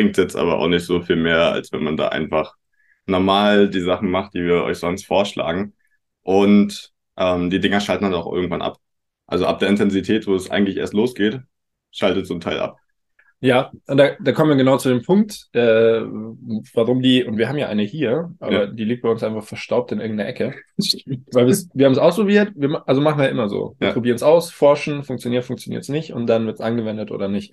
bringt jetzt aber auch nicht so viel mehr, als wenn man da einfach normal die Sachen macht, die wir euch sonst vorschlagen. Und ähm, die Dinger schalten dann auch irgendwann ab. Also ab der Intensität, wo es eigentlich erst losgeht, schaltet so ein Teil ab. Ja, und da, da kommen wir genau zu dem Punkt, äh, warum die, und wir haben ja eine hier, aber ja. die liegt bei uns einfach verstaubt in irgendeiner Ecke. Weil wir haben es ausprobiert, wir, also machen wir immer so. Wir ja. probieren es aus, forschen, funktioniert, funktioniert es nicht und dann wird es angewendet oder nicht.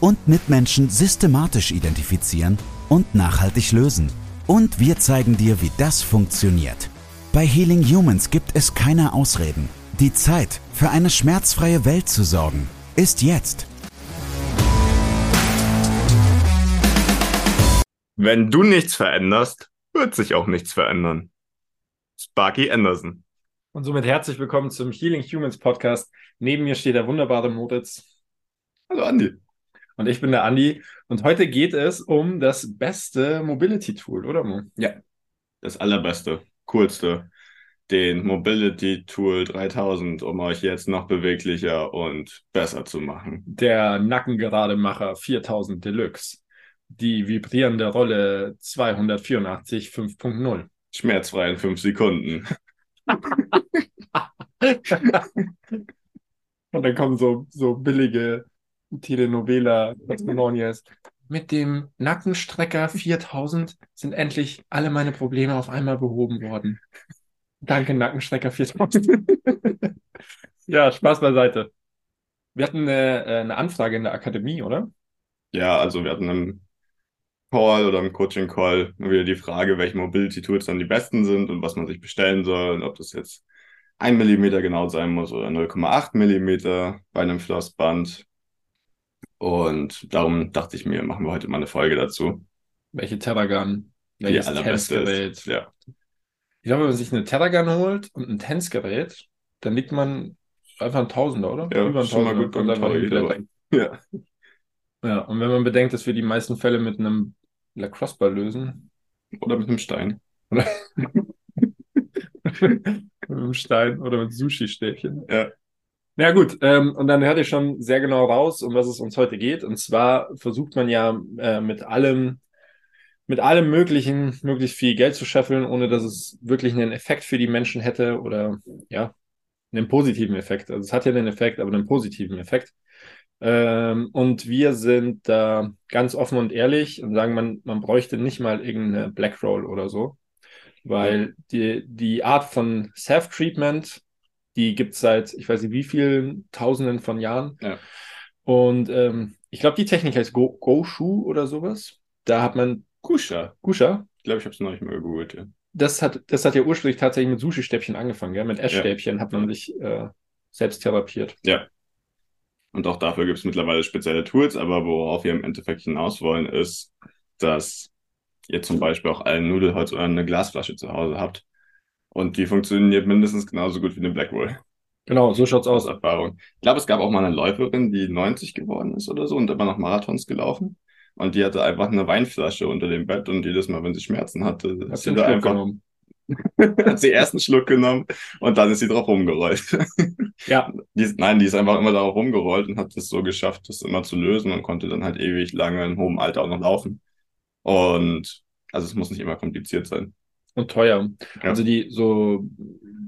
und Mitmenschen systematisch identifizieren und nachhaltig lösen. Und wir zeigen dir, wie das funktioniert. Bei Healing Humans gibt es keine Ausreden. Die Zeit, für eine schmerzfreie Welt zu sorgen, ist jetzt. Wenn du nichts veränderst, wird sich auch nichts verändern. Sparky Anderson. Und somit herzlich willkommen zum Healing Humans Podcast. Neben mir steht der wunderbare Moritz. Hallo Andi. Und ich bin der Andi. Und heute geht es um das beste Mobility Tool, oder Mo? Ja, das allerbeste, coolste. Den Mobility Tool 3000, um euch jetzt noch beweglicher und besser zu machen. Der Nackengerademacher 4000 Deluxe die vibrierende Rolle 284 5.0. Schmerzfrei in 5 Sekunden. Und dann kommen so, so billige Telenovela Testimonials. Mit dem Nackenstrecker 4000 sind endlich alle meine Probleme auf einmal behoben worden. Danke, Nackenstrecker 4000. ja, Spaß beiseite. Wir hatten eine, äh, eine Anfrage in der Akademie, oder? Ja, also wir hatten im Call oder im Coaching Call wieder die Frage, welche Mobility Tools dann die besten sind und was man sich bestellen soll und ob das jetzt ein Millimeter genau sein muss oder 0,8 Millimeter bei einem Flossband. Und darum dachte ich mir, machen wir heute mal eine Folge dazu. Welche Terragun? Welches Tänzgerät? Ja. Ich glaube, wenn man sich eine Terragun holt und ein Tänzgerät, dann liegt man einfach ein Tausender, oder? Ja, Über ein schon mal gut beim Ja. Ja, und wenn man bedenkt, dass wir die meisten Fälle mit einem Lacrosse-Ball lösen. Oder mit einem Stein. Oder mit einem Stein oder mit Sushi-Stäbchen. Ja. Ja gut, ähm, und dann hört ihr schon sehr genau raus, um was es uns heute geht. Und zwar versucht man ja äh, mit allem, mit allem Möglichen möglichst viel Geld zu scheffeln, ohne dass es wirklich einen Effekt für die Menschen hätte oder ja, einen positiven Effekt. Also es hat ja einen Effekt, aber einen positiven Effekt. Ähm, und wir sind da ganz offen und ehrlich und sagen, man, man bräuchte nicht mal irgendeine Black Roll oder so, weil die, die Art von Self-Treatment, die gibt es seit, ich weiß nicht wie vielen Tausenden von Jahren. Ja. Und ähm, ich glaube, die Technik heißt Go Goshu oder sowas. Da hat man. Kusha. Kusha? Ich glaube, ich habe es noch nicht mal gegoogelt. Ja. Das hat, das hat ja ursprünglich tatsächlich mit Sushi-Stäbchen angefangen, ja? Mit Essstäbchen ja. hat man sich äh, selbst therapiert. Ja. Und auch dafür gibt es mittlerweile spezielle Tools, aber worauf wir im Endeffekt hinaus wollen, ist, dass ihr zum Beispiel auch ein Nudelholz oder eine Glasflasche zu Hause habt. Und die funktioniert mindestens genauso gut wie eine Blackroll. Genau, so schaut's aus. Erfahrung. Ich glaube, es gab auch mal eine Läuferin, die 90 geworden ist oder so und immer noch Marathons gelaufen. Und die hatte einfach eine Weinflasche unter dem Bett und jedes Mal, wenn sie Schmerzen hatte, hat sie da einfach genommen. hat sie erst einen Schluck genommen und dann ist sie drauf rumgerollt. Ja. Die nein, die ist einfach immer darauf rumgerollt und hat es so geschafft, das immer zu lösen und konnte dann halt ewig lange in hohem Alter auch noch laufen. Und also es muss nicht immer kompliziert sein. Und teuer. Ja. Also die so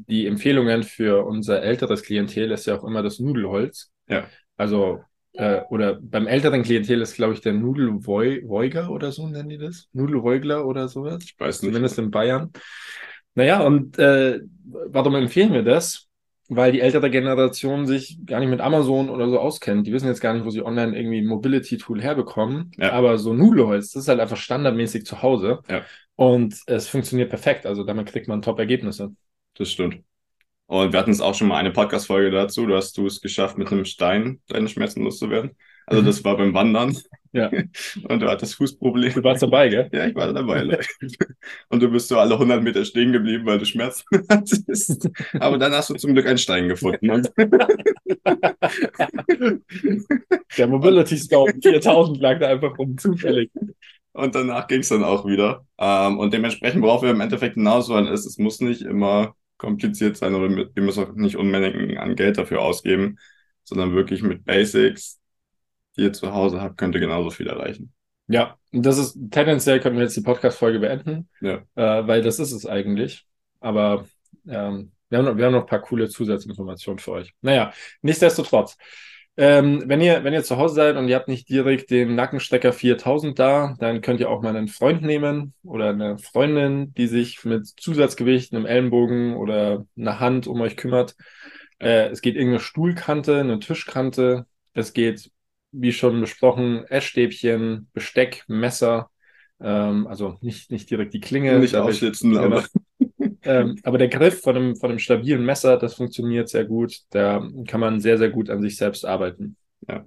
die Empfehlungen für unser älteres Klientel ist ja auch immer das Nudelholz. Ja. Also äh, oder beim älteren Klientel ist, glaube ich, der Nudelvoiger oder so nennen die das. Nudelvoigler oder sowas. Ich weiß nicht. Zumindest in Bayern. Naja, und äh, warum empfehlen wir das? Weil die ältere Generation sich gar nicht mit Amazon oder so auskennt. Die wissen jetzt gar nicht, wo sie online irgendwie ein Mobility-Tool herbekommen. Ja. Aber so Nudelholz, das ist halt einfach standardmäßig zu Hause. Ja. Und es funktioniert perfekt. Also damit kriegt man Top-Ergebnisse. Das stimmt. Und wir hatten es auch schon mal eine Podcast-Folge dazu. Du hast du es geschafft, mit einem Stein deine Schmerzen loszuwerden. Also mhm. das war beim Wandern. Ja. Und du hattest Fußprobleme. Du warst dabei, gell? Ja, ich war dabei. Und du bist so alle 100 Meter stehen geblieben, weil du Schmerzen hattest. Aber dann hast du zum Glück einen Stein gefunden. Und Der Mobility Scout 4000 lag da einfach rum, zufällig. Und danach ging es dann auch wieder. Ähm, und dementsprechend, worauf wir im Endeffekt hinaus wollen, ist, es muss nicht immer kompliziert sein oder wir müssen auch nicht Unmengen an Geld dafür ausgeben, sondern wirklich mit Basics, die ihr zu Hause habt, könnt ihr genauso viel erreichen. Ja, und das ist tendenziell können wir jetzt die Podcast-Folge beenden, Ja. äh, weil das ist es eigentlich. Aber ähm, wir, haben noch, wir haben noch ein paar coole Zusatzinformationen für euch. Naja, nichtsdestotrotz. Ähm, wenn ihr, wenn ihr zu Hause seid und ihr habt nicht direkt den Nackenstecker 4000 da, dann könnt ihr auch mal einen Freund nehmen oder eine Freundin, die sich mit Zusatzgewicht, einem Ellenbogen oder einer Hand um euch kümmert. Äh, es geht irgendeine Stuhlkante, eine Tischkante. Es geht, wie schon besprochen, Essstäbchen, Besteck, Messer. Ähm, also nicht, nicht direkt die Klinge. nicht ausschlitzen, aber ähm, aber der Griff von einem, von einem stabilen Messer, das funktioniert sehr gut. Da kann man sehr, sehr gut an sich selbst arbeiten. Ja.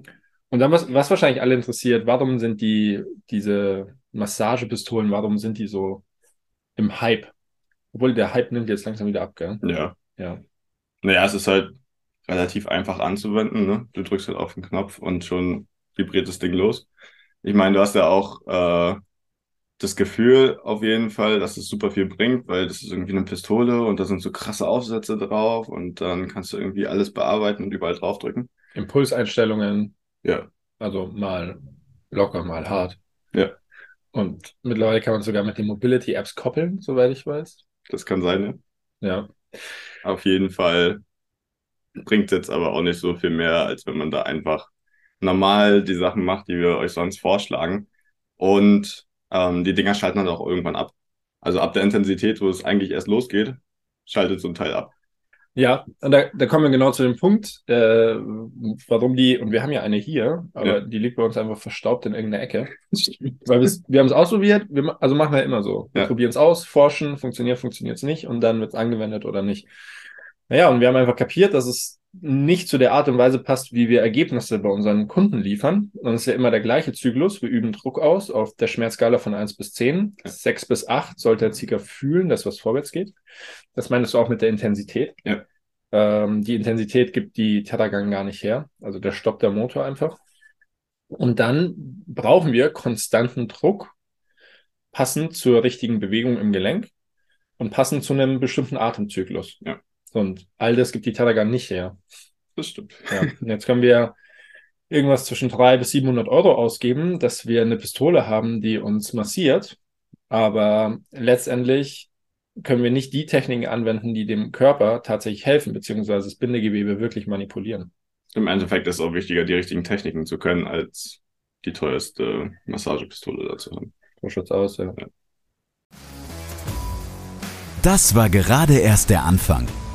Und dann, was, was wahrscheinlich alle interessiert, warum sind die, diese Massagepistolen, warum sind die so im Hype? Obwohl der Hype nimmt jetzt langsam wieder ab, gell? ja. Ja. Naja, es ist halt relativ einfach anzuwenden. Ne? Du drückst halt auf den Knopf und schon vibriert das Ding los. Ich meine, du hast ja auch äh, das Gefühl auf jeden Fall, dass es super viel bringt, weil das ist irgendwie eine Pistole und da sind so krasse Aufsätze drauf und dann kannst du irgendwie alles bearbeiten und überall draufdrücken. Impulseinstellungen, Ja, also mal locker, mal hart. Ja. Und mittlerweile kann man sogar mit den Mobility-Apps koppeln, soweit ich weiß. das kann sein, ja. Ja. Auf jeden Fall bringt jetzt aber auch nicht so viel mehr, als wenn man da einfach normal die Sachen macht, die wir euch sonst vorschlagen. Und ähm, die Dinger schalten dann auch irgendwann ab. Also ab der Intensität, wo es eigentlich erst losgeht, schaltet so ein Teil ab. Ja, und da, da kommen wir genau zu dem Punkt, äh, warum die, und wir haben ja eine hier, aber Ja. die liegt bei uns einfach verstaubt in irgendeiner Ecke. Weil wir haben es ausprobiert, wir, also machen wir immer so. Wir Ja. probieren es aus, forschen, funktioniert, funktioniert es nicht und dann wird es angewendet oder nicht. Naja, und wir haben einfach kapiert, dass es nicht zu der Art und Weise passt, wie wir Ergebnisse bei unseren Kunden liefern. Und es ist ja immer der gleiche Zyklus. Wir üben Druck aus auf der Schmerzskala von 1 bis 10. Ja. 6 bis 8 sollte der Zieger fühlen, dass was vorwärts geht. Das meinst du auch mit der Intensität. Ja. Ähm, die Intensität gibt die Tethergang gar nicht her. Also der stoppt der Motor einfach. Und dann brauchen wir konstanten Druck, passend zur richtigen Bewegung im Gelenk und passend zu einem bestimmten Atemzyklus. Ja. Und all das gibt die Tethergang nicht her. Das stimmt. Ja. Und jetzt können wir irgendwas zwischen 300 bis 700 Euro ausgeben, dass wir eine Pistole haben, die uns massiert. Aber letztendlich können wir nicht die Techniken anwenden, die dem Körper tatsächlich helfen, beziehungsweise das Bindegewebe wirklich manipulieren. Im Endeffekt ist es auch wichtiger, die richtigen Techniken zu können, als die teuerste Massagepistole dazu haben. So schaut's aus, ja. Das war gerade erst der Anfang.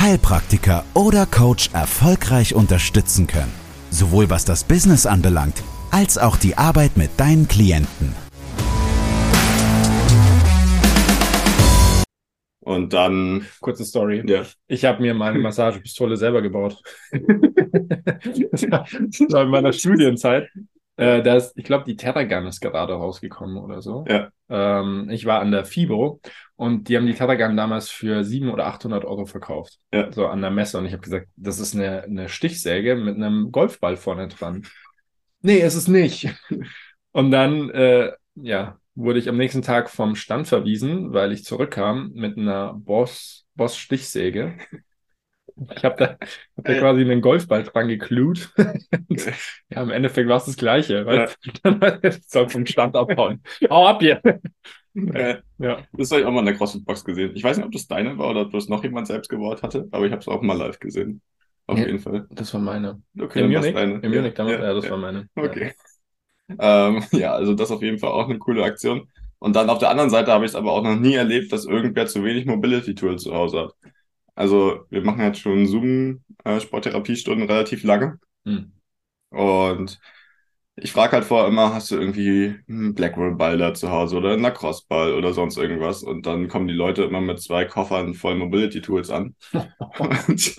Heilpraktiker oder Coach erfolgreich unterstützen können. Sowohl was das Business anbelangt, als auch die Arbeit mit deinen Klienten. Und dann, Kurze Story. ja, Ich habe mir meine Massagepistole selber gebaut. das war das war in meiner Studienzeit. Äh, da ist, ich glaube, die Terragun ist gerade rausgekommen oder so. Ja. Ähm, ich war an der FIBO und die haben die Terragun damals für 700 oder 800 Euro verkauft. Ja. So an der Messe. Und ich habe gesagt, das ist eine, eine Stichsäge mit einem Golfball vorne dran. Nee, ist es nicht. Und dann, äh, ja, wurde ich am nächsten Tag vom Stand verwiesen, weil ich zurückkam mit einer Boss, Boss Stichsäge. Ich habe da, hab da Ja. quasi einen Golfball dran geklut. Ja, im Endeffekt war es das Gleiche. Weil dann soll vom Stand abhauen. Hau ab hier. äh, Ja. das habe ich auch mal in der CrossFit-Box gesehen. Ich weiß nicht, ob das deine war oder ob das noch jemand selbst gebaut hatte, aber ich habe es auch mal live gesehen. Auf Ja. jeden Fall. Das war meine. Okay, war's Munich? deine. In Munich damals? Ja, das ja. war meine. Okay. Ähm, ja, also das auf jeden Fall auch eine coole Aktion. Und dann auf der anderen Seite habe ich es aber auch noch nie erlebt, dass irgendwer zu wenig Mobility Tools zu Hause hat. Also wir machen jetzt schon Zoom-Sporttherapiestunden äh, relativ lange. Hm. Und ich frage halt vorher immer, hast du irgendwie einen Blackwell-Ball da zu Hause oder einen Lacrosse-Ball oder sonst irgendwas? Und dann kommen die Leute immer mit zwei Koffern voll Mobility-Tools an. und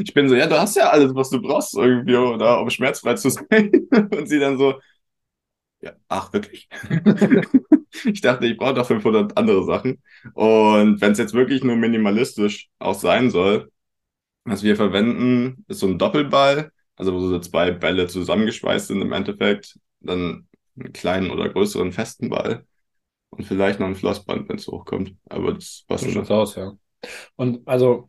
ich bin so, ja, du hast ja alles, was du brauchst irgendwie, oder um schmerzfrei zu sein. und sie dann so, ja, ach, wirklich? ich dachte, ich brauche doch 500 andere Sachen. Und wenn es jetzt wirklich nur minimalistisch auch sein soll, was wir verwenden, ist so ein Doppelball also wo so zwei Bälle zusammengeschweißt sind im Endeffekt, dann einen kleinen oder größeren festen Ball und vielleicht noch ein Flossband, wenn es hochkommt. Aber das passt schon. aus, ja. Und also,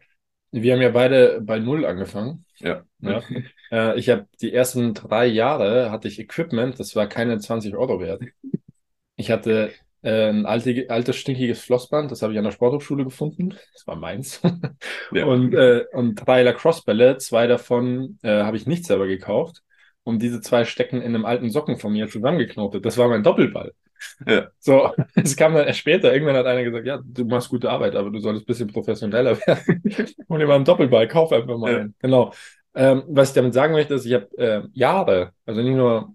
wir haben ja beide bei Null angefangen. Ja. ja. äh, ich habe die ersten drei Jahre hatte ich Equipment, das war keine 20 Euro wert. Ich hatte äh, ein alte, altes, stinkiges Flossband, das habe ich an der Sporthochschule gefunden. Das war meins. ja. Und, äh, und drei Lacrosse-Bälle, zwei davon äh, habe ich nicht selber gekauft. Und diese zwei stecken in einem alten Socken von mir zusammengeknotet. Das war mein Doppelball. Ja. So, es kam dann erst später. Irgendwann hat einer gesagt, ja, du machst gute Arbeit, aber du solltest ein bisschen professioneller werden. und dir mal einen Doppelball, kauf einfach mal ja. einen. Genau. Ähm, was ich damit sagen möchte, ist, ich habe äh, Jahre, also nicht nur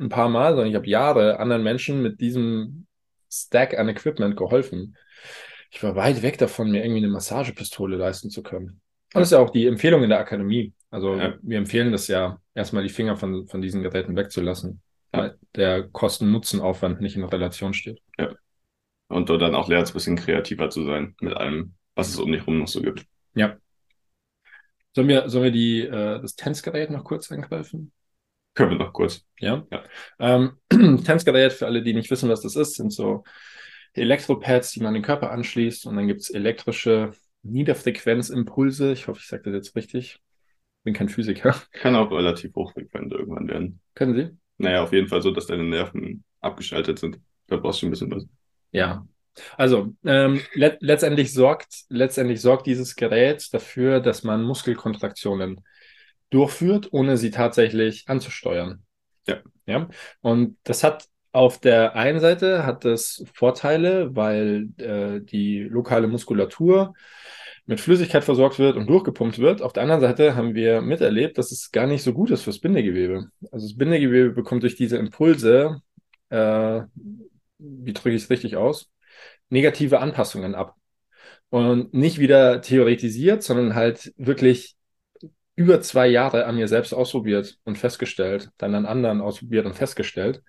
ein paar Mal, sondern ich habe Jahre anderen Menschen mit diesem Stack an Equipment geholfen. Ich war weit weg davon, mir irgendwie eine Massagepistole leisten zu können. Und das ist ja auch die Empfehlung in der Akademie. Also ja. wir empfehlen das ja, erstmal die Finger von, von diesen Geräten wegzulassen, ja. weil der Kosten-Nutzen-Aufwand nicht in Relation steht. Ja. Und du dann auch lernst, ein bisschen kreativer zu sein mit allem, was es um dich herum noch so gibt. Ja. Sollen wir, sollen wir die, äh, das Tänzgerät noch kurz angreifen? Können wir noch kurz. Ja. ja. Ähm, Tanzgerät, für alle, die nicht wissen, was das ist, sind so Elektropads, die man den Körper anschließt und dann gibt es elektrische Niederfrequenzimpulse. Ich hoffe, ich sage das jetzt richtig. Bin kein Physiker. Kann auch relativ hochfrequent irgendwann werden. Können Sie? Naja, auf jeden Fall so, dass deine Nerven abgeschaltet sind. Da brauchst du ein bisschen was. Ja. Also, ähm, le letztendlich sorgt, letztendlich sorgt dieses Gerät dafür, dass man Muskelkontraktionen durchführt, ohne sie tatsächlich anzusteuern. Ja. ja. Und das hat auf der einen Seite hat das Vorteile, weil äh, die lokale Muskulatur mit Flüssigkeit versorgt wird und durchgepumpt wird. Auf der anderen Seite haben wir miterlebt, dass es gar nicht so gut ist fürs Bindegewebe. Also das Bindegewebe bekommt durch diese Impulse, äh, wie drücke ich es richtig aus, negative Anpassungen ab. Und nicht wieder theoretisiert, sondern halt wirklich über zwei Jahre an mir selbst ausprobiert und festgestellt, dann an anderen ausprobiert und festgestellt.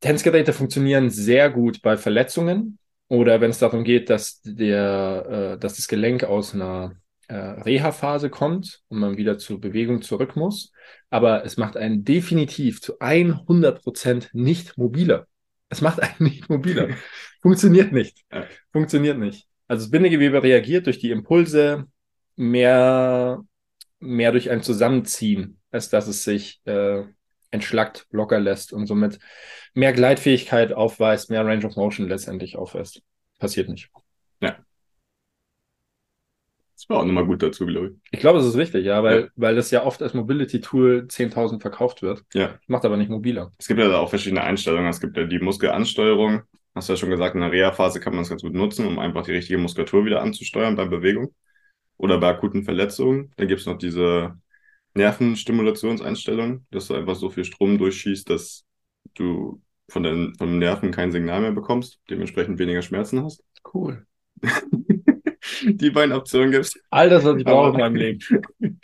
Tänzgeräte funktionieren sehr gut bei Verletzungen oder wenn es darum geht, dass, der, äh, dass das Gelenk aus einer äh, Reha-Phase kommt und man wieder zur Bewegung zurück muss. Aber es macht einen definitiv zu 100 Prozent nicht mobiler. Es macht einen nicht mobiler. Funktioniert nicht. Funktioniert nicht. Also das Bindegewebe reagiert durch die Impulse mehr mehr durch ein Zusammenziehen, als dass es sich äh, entschlackt, locker lässt und somit mehr Gleitfähigkeit aufweist, mehr Range of Motion letztendlich aufweist. Passiert nicht. Ja. Das war auch nochmal gut dazu, glaube ich. Ich glaube, das ist wichtig, ja, weil, ja. weil das ja oft als Mobility-Tool 10.000 verkauft wird. Ja. Macht aber nicht mobiler. Es gibt ja auch verschiedene Einstellungen. Es gibt ja die Muskelansteuerung. Hast du ja schon gesagt, in der Reha-Phase kann man es ganz gut nutzen, um einfach die richtige Muskulatur wieder anzusteuern bei Bewegung oder bei akuten Verletzungen. Dann gibt es noch diese Nervenstimulationseinstellung, dass du einfach so viel Strom durchschießt, dass du von den, von den Nerven kein Signal mehr bekommst, dementsprechend weniger Schmerzen hast. Cool. die beiden Optionen gibt es. All das, was ich brauche in meinem Leben.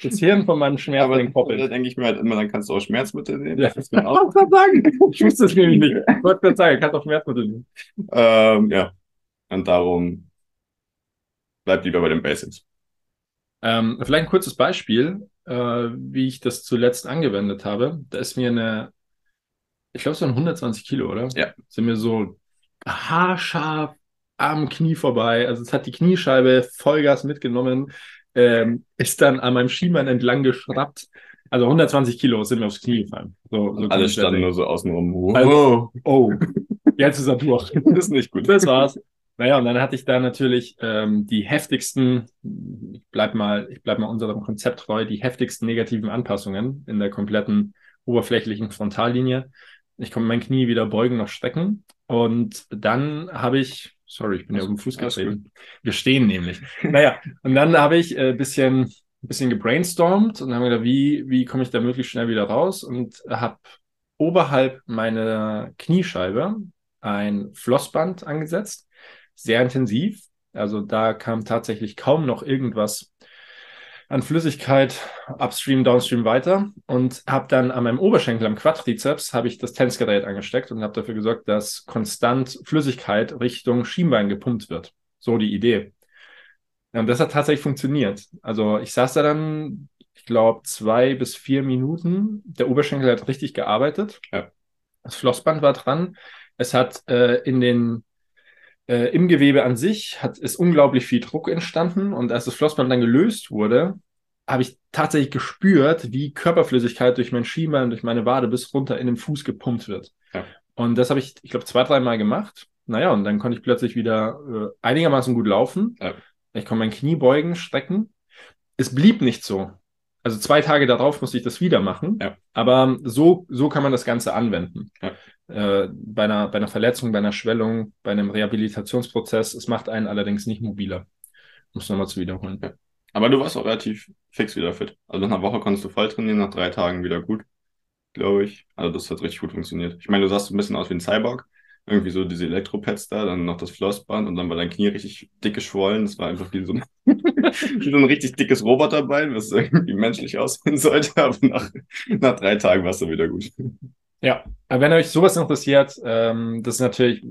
Das Hirn von meinem Schmerzling poppelt. Da denke ich mir halt immer, dann kannst du auch Schmerzmittel nehmen. Ja, das kann auch sagen. Ich wusste es nämlich nicht. Ich wollte gerade sagen, kannst auch Schmerzmittel nehmen. Ähm, ja. Und darum bleib lieber bei den Basics. Ähm, vielleicht ein kurzes Beispiel, äh, wie ich das zuletzt angewendet habe. Da ist mir eine, ich glaube, es waren 120 Kilo, oder? Ja. Sind mir so haarscharf am Knie vorbei. Also es hat die Kniescheibe Vollgas mitgenommen, ähm, ist dann an meinem Schiemann entlang geschraubt. Also 120 Kilo sind mir aufs Knie gefallen. So, so Alles standen nur so außenrum. Wow. Also, oh, jetzt ist er durch. das ist nicht gut. Das war's. Naja, und dann hatte ich da natürlich ähm, die heftigsten, ich bleib mal, ich bleib mal unserem Konzept treu, die heftigsten negativen Anpassungen in der kompletten oberflächlichen Frontallinie. Ich konnte mein Knie wieder beugen, noch strecken. Und dann habe ich, sorry, ich bin ja auf dem Fuß getreten. Wir stehen nämlich. naja, und dann habe ich ein äh, bisschen, bisschen gebrainstormt und habe gedacht, wie, wie komme ich da möglichst schnell wieder raus? Und habe oberhalb meiner Kniescheibe ein Flossband angesetzt, sehr intensiv. Also da kam tatsächlich kaum noch irgendwas an Flüssigkeit upstream, downstream weiter und habe dann an meinem Oberschenkel am Quadrizeps habe ich das Tennisgerät angesteckt und habe dafür gesorgt, dass konstant Flüssigkeit Richtung Schienbein gepumpt wird. So die Idee. Und das hat tatsächlich funktioniert. Also ich saß da dann, ich glaube, zwei bis vier Minuten. Der Oberschenkel hat richtig gearbeitet. Ja. Das Flossband war dran. Es hat äh, in den äh, im Gewebe an sich hat, ist unglaublich viel Druck entstanden und als das Flossband dann gelöst wurde, habe ich tatsächlich gespürt, wie Körperflüssigkeit durch mein Schienbein, durch meine Wade bis runter in den Fuß gepumpt wird. Ja. Und das habe ich, ich glaube, zwei, dreimal gemacht. Naja, und dann konnte ich plötzlich wieder äh, einigermaßen gut laufen. Ja. Ich konnte mein Knie beugen, strecken. Es blieb nicht so. Also zwei Tage darauf musste ich das wieder machen. Ja. Aber so, so kann man das Ganze anwenden. Äh, bei, einer, bei einer Verletzung, bei einer Schwellung, bei einem Rehabilitationsprozess. Es macht einen allerdings nicht mobiler. Muss nochmal zu wiederholen. Ja. Aber du warst auch relativ fix wieder fit. Also nach einer Woche konntest du voll trainieren, nach drei Tagen wieder gut, glaube ich. Also das hat richtig gut funktioniert. Ich meine, du sahst ein bisschen aus wie ein Cyborg. Irgendwie so diese Elektropads da, dann noch das Flossband und dann war dein Knie richtig dick geschwollen. Das war einfach wie so ein, wie so ein richtig dickes Roboterbein, was irgendwie menschlich aussehen sollte. Aber nach, nach drei Tagen warst du wieder gut. Ja, wenn euch sowas interessiert, ähm, das ist natürlich,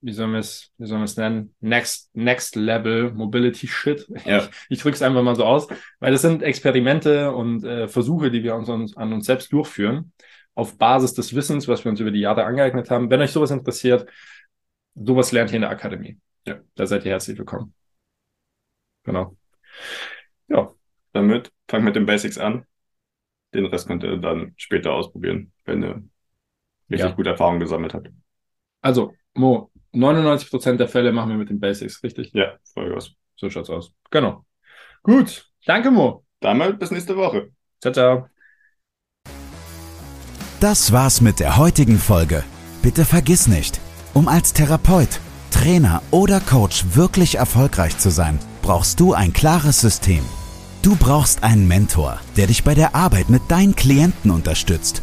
wie soll man es, wie soll man es nennen? Next, next Level Mobility Shit. Ja. Ich, ich drücke es einfach mal so aus, weil das sind Experimente und äh, Versuche, die wir uns, uns, an uns selbst durchführen, auf Basis des Wissens, was wir uns über die Jahre angeeignet haben. Wenn euch sowas interessiert, sowas lernt ihr in der Akademie. Ja, da seid ihr herzlich willkommen. Genau. Ja, damit fangt mit den Basics an. Den Rest könnt ihr dann später ausprobieren, wenn ihr richtig ja. gute Erfahrungen gesammelt hat. Also, Mo, 99% der Fälle machen wir mit den Basics, richtig? Ja, Vollgas. So schaut's aus. Genau. Gut. Danke, Mo. Damit bis nächste Woche. Ciao, ciao. Das war's mit der heutigen Folge. Bitte vergiss nicht, um als Therapeut, Trainer oder Coach wirklich erfolgreich zu sein, brauchst du ein klares System. Du brauchst einen Mentor, der dich bei der Arbeit mit deinen Klienten unterstützt